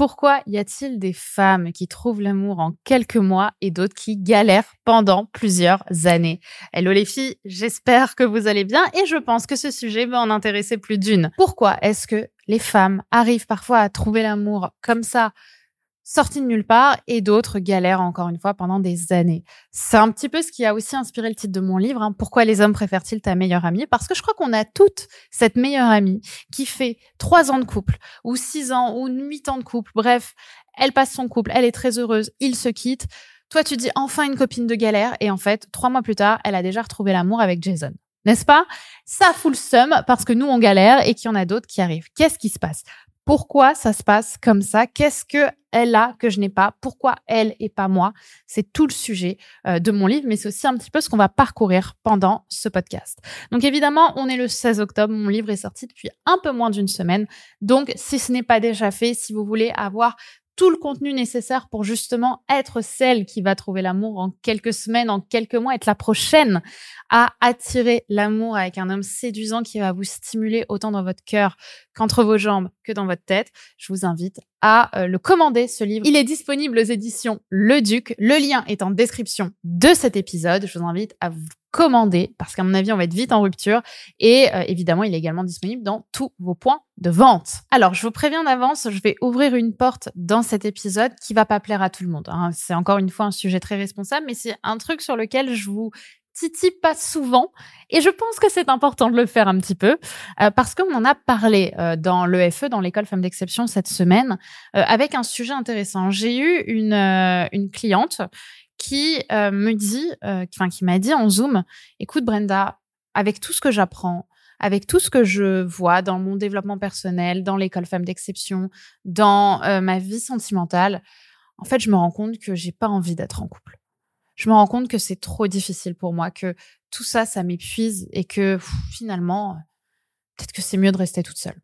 Pourquoi y a-t-il des femmes qui trouvent l'amour en quelques mois et d'autres qui galèrent pendant plusieurs années? Hello les filles, j'espère que vous allez bien et je pense que ce sujet va en intéresser plus d'une. Pourquoi est-ce que les femmes arrivent parfois à trouver l'amour comme ça? Sortis de nulle part et d'autres galèrent encore une fois pendant des années. C'est un petit peu ce qui a aussi inspiré le titre de mon livre, hein. Pourquoi les hommes préfèrent-ils ta meilleure amie? Parce que je crois qu'on a toute cette meilleure amie qui fait trois ans de couple, ou six ans, ou huit ans de couple. Bref, elle passe son couple, elle est très heureuse, il se quitte. Toi, tu dis enfin une copine de galère, et en fait, trois mois plus tard, elle a déjà retrouvé l'amour avec Jason. N'est-ce pas? Ça fout le seum parce que nous, on galère et qu'il y en a d'autres qui arrivent. Qu'est-ce qui se passe? Pourquoi ça se passe comme ça? Qu'est-ce que elle a que je n'ai pas? Pourquoi elle et pas moi? C'est tout le sujet euh, de mon livre, mais c'est aussi un petit peu ce qu'on va parcourir pendant ce podcast. Donc évidemment, on est le 16 octobre, mon livre est sorti depuis un peu moins d'une semaine. Donc si ce n'est pas déjà fait, si vous voulez avoir tout le contenu nécessaire pour justement être celle qui va trouver l'amour en quelques semaines, en quelques mois, être la prochaine à attirer l'amour avec un homme séduisant qui va vous stimuler autant dans votre cœur qu'entre vos jambes que dans votre tête. Je vous invite à euh, le commander, ce livre. Il est disponible aux éditions Le Duc. Le lien est en description de cet épisode. Je vous invite à vous commander parce qu'à mon avis, on va être vite en rupture. Et euh, évidemment, il est également disponible dans tous vos points de vente. Alors, je vous préviens d'avance, je vais ouvrir une porte dans cet épisode qui va pas plaire à tout le monde. Hein. C'est encore une fois un sujet très responsable, mais c'est un truc sur lequel je vous titille pas souvent et je pense que c'est important de le faire un petit peu euh, parce qu'on en a parlé euh, dans l'EFE, dans l'école Femmes d'exception cette semaine, avec un sujet intéressant. J'ai eu une cliente qui euh, me dit, euh, enfin qui m'a dit en Zoom, écoute Brenda, avec tout ce que j'apprends, avec tout ce que je vois dans mon développement personnel, dans l'école femme d'exception, dans euh, ma vie sentimentale, en fait, je me rends compte que j'ai pas envie d'être en couple. Je me rends compte que c'est trop difficile pour moi, que tout ça, ça m'épuise et que finalement, peut-être que c'est mieux de rester toute seule.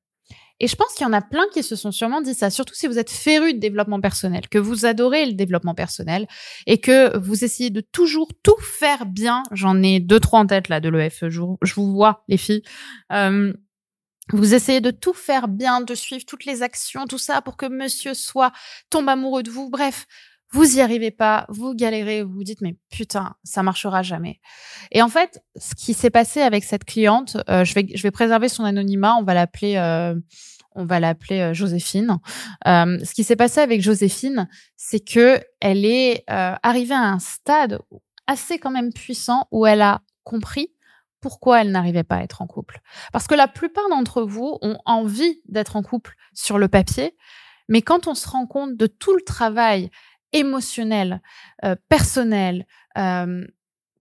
Et je pense qu'il y en a plein qui se sont sûrement dit ça, surtout si vous êtes féru de développement personnel, que vous adorez le développement personnel et que vous essayez de toujours tout faire bien. J'en ai deux, trois en tête là de l'EF. Je, vous vois, les filles. Euh, vous essayez de tout faire bien, de suivre toutes les actions, tout ça pour que monsieur soit tombe amoureux de vous. Bref, vous y arrivez pas, vous galérez, vous vous dites mais putain, ça marchera jamais. Et en fait, ce qui s'est passé avec cette cliente, euh, je vais je vais préserver son anonymat, on va l'appeler euh, on va l'appeler euh, Joséphine. ce qui s'est passé avec Joséphine, c'est que elle est arrivée à un stade assez quand même puissant où elle a compris pourquoi elle n'arrivait pas à être en couple. Parce que la plupart d'entre vous ont envie d'être en couple sur le papier, mais quand on se rend compte de tout le travail émotionnel, euh, personnel, euh,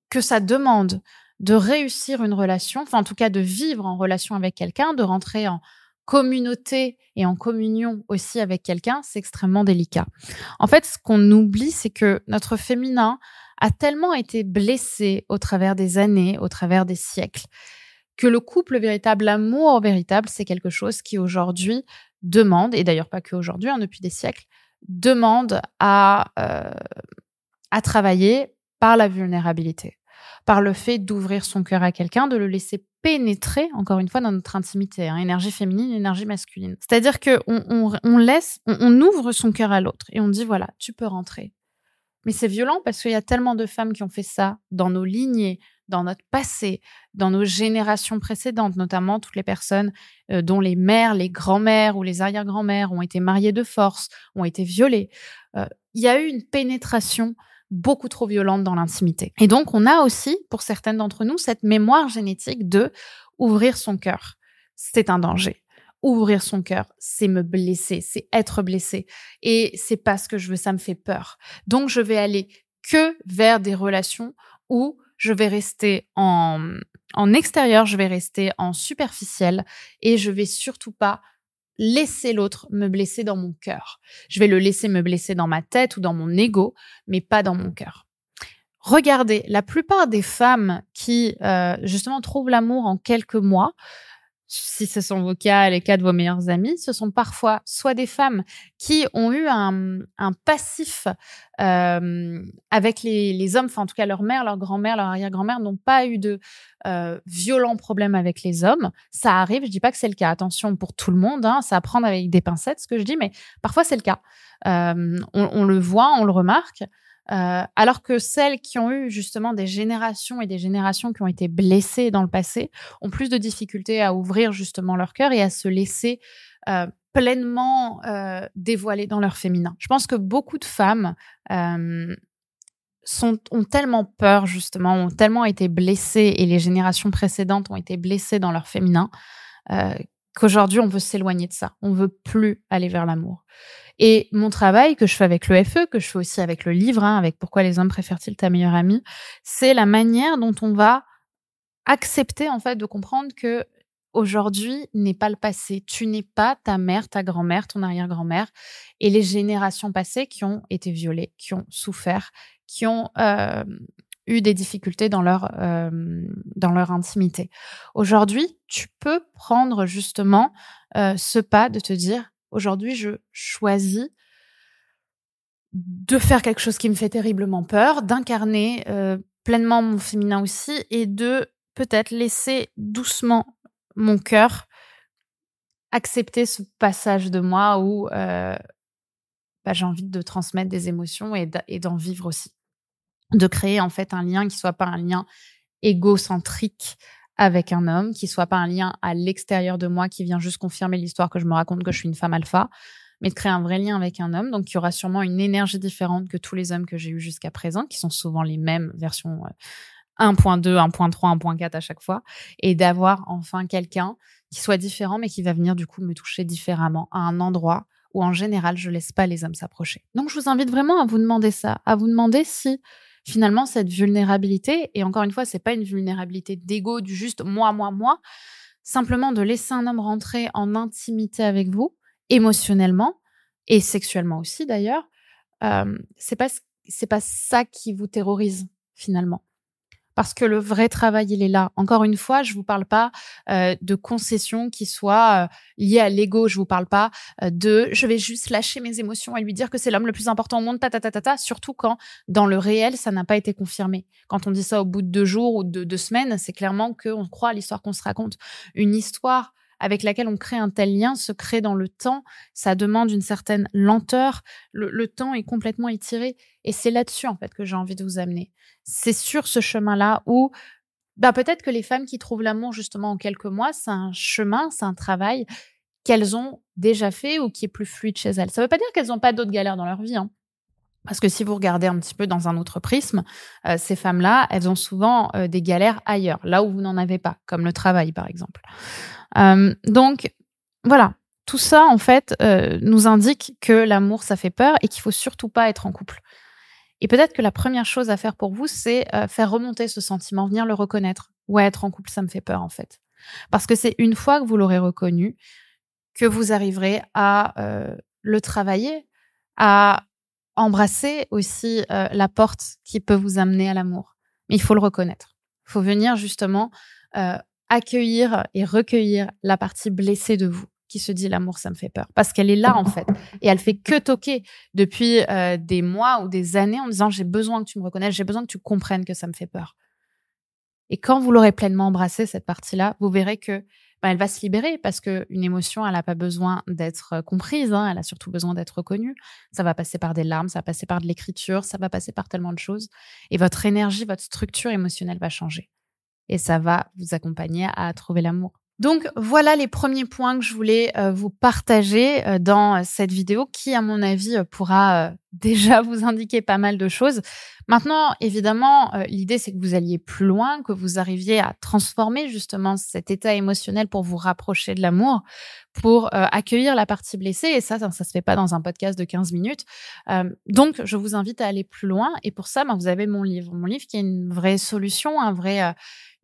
que ça demande de réussir une relation, enfin en tout cas de vivre en relation avec quelqu'un, de rentrer en communauté et en communion aussi avec quelqu'un, c'est extrêmement délicat. En fait, ce qu'on oublie, c'est que notre féminin a tellement été blessé au travers des années, au travers des siècles, que le couple véritable, l'amour véritable, c'est quelque chose qui aujourd'hui demande, et d'ailleurs pas qu'aujourd'hui, hein, depuis des siècles, demande à, euh, à travailler par la vulnérabilité, par le fait d'ouvrir son cœur à quelqu'un, de le laisser pénétrer, encore une fois, dans notre intimité, hein, énergie féminine, énergie masculine. C'est-à-dire qu'on on, on, laisse, on, on ouvre son cœur à l'autre et on dit, voilà, tu peux rentrer. Mais c'est violent parce qu'il y a tellement de femmes qui ont fait ça dans nos lignées, dans notre passé, dans nos générations précédentes, notamment toutes les personnes euh, dont les mères, les grands-mères ou les arrière-grands-mères ont été mariées de force, ont été violées. Euh, il y a eu une pénétration beaucoup trop violente dans l'intimité. Et donc, on a aussi, pour certaines d'entre nous, cette mémoire génétique de ouvrir son cœur. C'est un danger. Ouvrir son cœur, c'est me blesser, c'est être blessé. Et c'est pas ce que je veux, ça me fait peur. Donc, je vais aller que vers des relations où je vais rester en, en extérieur, je vais rester en superficiel et je vais surtout pas laisser l'autre me blesser dans mon cœur. Je vais le laisser me blesser dans ma tête ou dans mon ego, mais pas dans mon cœur. Regardez, la plupart des femmes qui euh, justement trouvent l'amour en quelques mois, si ce sont vos cas, les cas de vos meilleurs amis, ce sont parfois soit des femmes qui ont eu un, un passif euh, avec les, les, hommes, enfin en tout cas leur mère, leur grand-mère, leur arrière-grand-mère n'ont pas eu de euh, violents problèmes avec les hommes. Ça arrive, je dis pas que c'est le cas. Attention pour tout le monde, hein, ça à avec des pincettes ce que je dis, mais parfois c'est le cas. Euh, on, on, le voit, on le remarque. Euh, alors que celles qui ont eu justement des générations et des générations qui ont été blessées dans le passé ont plus de difficultés à ouvrir justement leur cœur et à se laisser euh, pleinement euh, dévoiler dans leur féminin. Je pense que beaucoup de femmes sont, ont tellement peur justement, ont tellement été blessées et les générations précédentes ont été blessées dans leur féminin qu'aujourd'hui on veut s'éloigner de ça. On veut plus aller vers l'amour. Et mon travail que je fais avec le FE, que je fais aussi avec le livre, hein, avec Pourquoi les hommes préfèrent-ils ta meilleure amie, c'est la manière dont on va accepter en fait de comprendre que aujourd'hui n'est pas le passé. Tu n'es pas ta mère, ta grand-mère, ton arrière-grand-mère et les générations passées qui ont été violées, qui ont souffert, qui ont euh, eu des difficultés dans leur euh, dans leur intimité. Aujourd'hui, tu peux prendre justement euh, ce pas de te dire Aujourd'hui, je choisis de faire quelque chose qui me fait terriblement peur, d'incarner euh, pleinement mon féminin aussi et de peut-être laisser doucement mon cœur accepter ce passage de moi où bah, j'ai envie de transmettre des émotions et d'en vivre aussi. De créer en fait un lien qui soit pas un lien égocentrique avec un homme, qui soit pas un lien à l'extérieur de moi qui vient juste confirmer l'histoire que je me raconte que je suis une femme alpha, mais de créer un vrai lien avec un homme. Donc, y aura sûrement une énergie différente que tous les hommes que j'ai eus jusqu'à présent, qui sont souvent les mêmes versions 1.2, 1.3, 1.4 à chaque fois, et d'avoir enfin quelqu'un qui soit différent, mais qui va venir du coup me toucher différemment à un endroit où en général je laisse pas les hommes s'approcher. Donc, je vous invite vraiment à vous demander ça, à vous demander si finalement cette vulnérabilité, et encore une fois, c'est pas une vulnérabilité d'ego, du juste moi, moi, moi, simplement de laisser un homme rentrer en intimité avec vous, émotionnellement et sexuellement aussi d'ailleurs, euh, c'est pas c'est pas ça qui vous terrorise finalement parce que le vrai travail, il est là. Encore une fois, je vous parle pas euh, de concessions qui soient euh, liées à l'ego. Je vous parle pas euh, de je vais juste lâcher mes émotions et lui dire que c'est l'homme le plus important au monde, ta ta ta ta. Surtout quand dans le réel, ça n'a pas été confirmé. Quand on dit ça au bout de deux jours ou de deux semaines, c'est clairement qu'on croit à l'histoire qu'on se raconte. Une histoire avec laquelle on crée un tel lien se crée dans le temps. Ça demande une certaine lenteur. Le, temps est complètement étiré. Et c'est là-dessus, en fait, que j'ai envie de vous amener. C'est sur ce chemin-là où, bah, peut-être que les femmes qui trouvent l'amour, justement, en quelques mois, c'est un chemin, c'est un travail qu'elles ont déjà fait ou qui est plus fluide chez elles. Ça ne veut pas dire qu'elles n'ont pas d'autres galères dans leur vie. Hein. Parce que si vous regardez un petit peu dans un autre prisme, euh, ces femmes-là, elles ont souvent euh, des galères ailleurs, là où vous n'en avez pas, comme le travail par exemple. Euh, donc voilà, tout ça en fait nous indique que l'amour ça fait peur et qu'il faut surtout pas être en couple. Et peut-être que la première chose à faire pour vous, c'est faire remonter ce sentiment, venir le reconnaître. Ouais, être en couple, ça me fait peur en fait. Parce que c'est une fois que vous l'aurez reconnu que vous arriverez à le travailler, à embrasser aussi euh, la porte qui peut vous amener à l'amour. Mais il faut le reconnaître. Il faut venir justement euh, accueillir et recueillir la partie blessée de vous qui se dit l'amour ça me fait peur parce qu'elle est là en fait et elle fait que toquer depuis euh, des mois ou des années en disant j'ai besoin que tu me reconnaisses j'ai besoin que tu comprennes que ça me fait peur et quand vous l'aurez pleinement embrassé cette partie là vous verrez que bah, elle va se libérer parce qu'une émotion, elle n'a pas besoin d'être euh, comprise, hein, elle a surtout besoin d'être reconnue. Ça va passer par des larmes, ça va passer par de l'écriture, ça va passer par tellement de choses. Et votre énergie, votre structure émotionnelle va changer. Et ça va vous accompagner à trouver l'amour. Donc voilà les premiers points que je voulais euh, vous partager euh, dans cette vidéo qui, à mon avis, pourra déjà vous indiquer pas mal de choses. Maintenant, évidemment, euh, l'idée, c'est que vous alliez plus loin, que vous arriviez à transformer justement cet état émotionnel pour vous rapprocher de l'amour, pour euh, accueillir la partie blessée. Et ça, ça, se fait pas dans un podcast de 15 minutes. Euh, donc, je vous invite à aller plus loin. Et pour ça, ben, vous avez mon livre. Mon livre qui est une vraie solution, un vrai,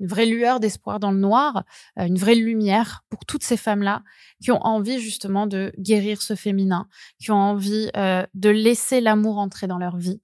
une vraie lueur d'espoir dans le noir, une vraie lumière pour toutes ces femmes-là qui ont envie justement de guérir ce féminin, qui ont envie de laisser l'amour entrer dans leur vie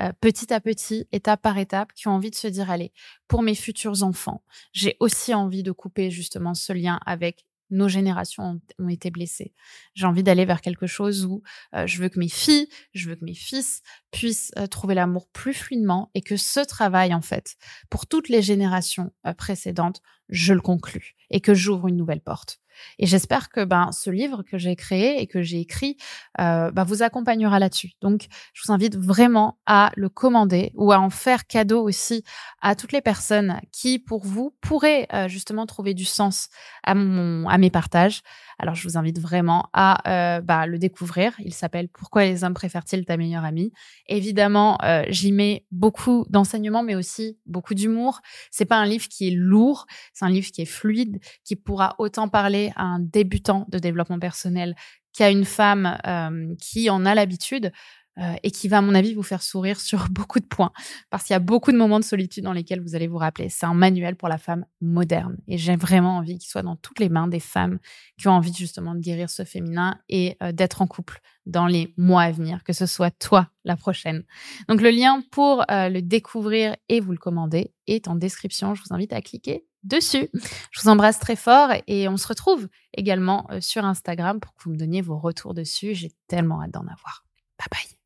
euh, petit à petit, étape par étape, qui ont envie de se dire, allez, pour mes futurs enfants, j'ai aussi envie de couper justement ce lien avec nos générations ont, été blessées. J'ai envie d'aller vers quelque chose où euh, je veux que mes filles, je veux que mes fils puissent euh, trouver l'amour plus fluidement et que ce travail, en fait, pour toutes les générations euh, précédentes, je le conclue et que j'ouvre une nouvelle porte. Et j'espère que ben, ce livre que j'ai créé et que j'ai écrit euh, ben, vous accompagnera là-dessus. Donc, je vous invite vraiment à le commander ou à en faire cadeau aussi à toutes les personnes qui, pour vous, pourraient euh, justement trouver du sens à, mon, à mes partages. Alors, je vous invite vraiment à euh, bah, le découvrir. Il s'appelle Pourquoi les hommes préfèrent-ils ta meilleure amie? Évidemment, euh, j'y mets beaucoup d'enseignements, mais aussi beaucoup d'humour. C'est pas un livre qui est lourd, c'est un livre qui est fluide, qui pourra autant parler à un débutant de développement personnel qu'à une femme euh, qui en a l'habitude. Euh, et qui va, à mon avis, vous faire sourire sur beaucoup de points, parce qu'il y a beaucoup de moments de solitude dans lesquels vous allez vous rappeler. C'est un manuel pour la femme moderne, et j'ai vraiment envie qu'il soit dans toutes les mains des femmes qui ont envie justement de guérir ce féminin et euh, d'être en couple dans les mois à venir, que ce soit toi la prochaine. Donc le lien pour euh, le découvrir et vous le commander est en description. Je vous invite à cliquer dessus. Je vous embrasse très fort et on se retrouve également sur Instagram pour que vous me donniez vos retours dessus. J'ai tellement hâte d'en avoir. Bye bye.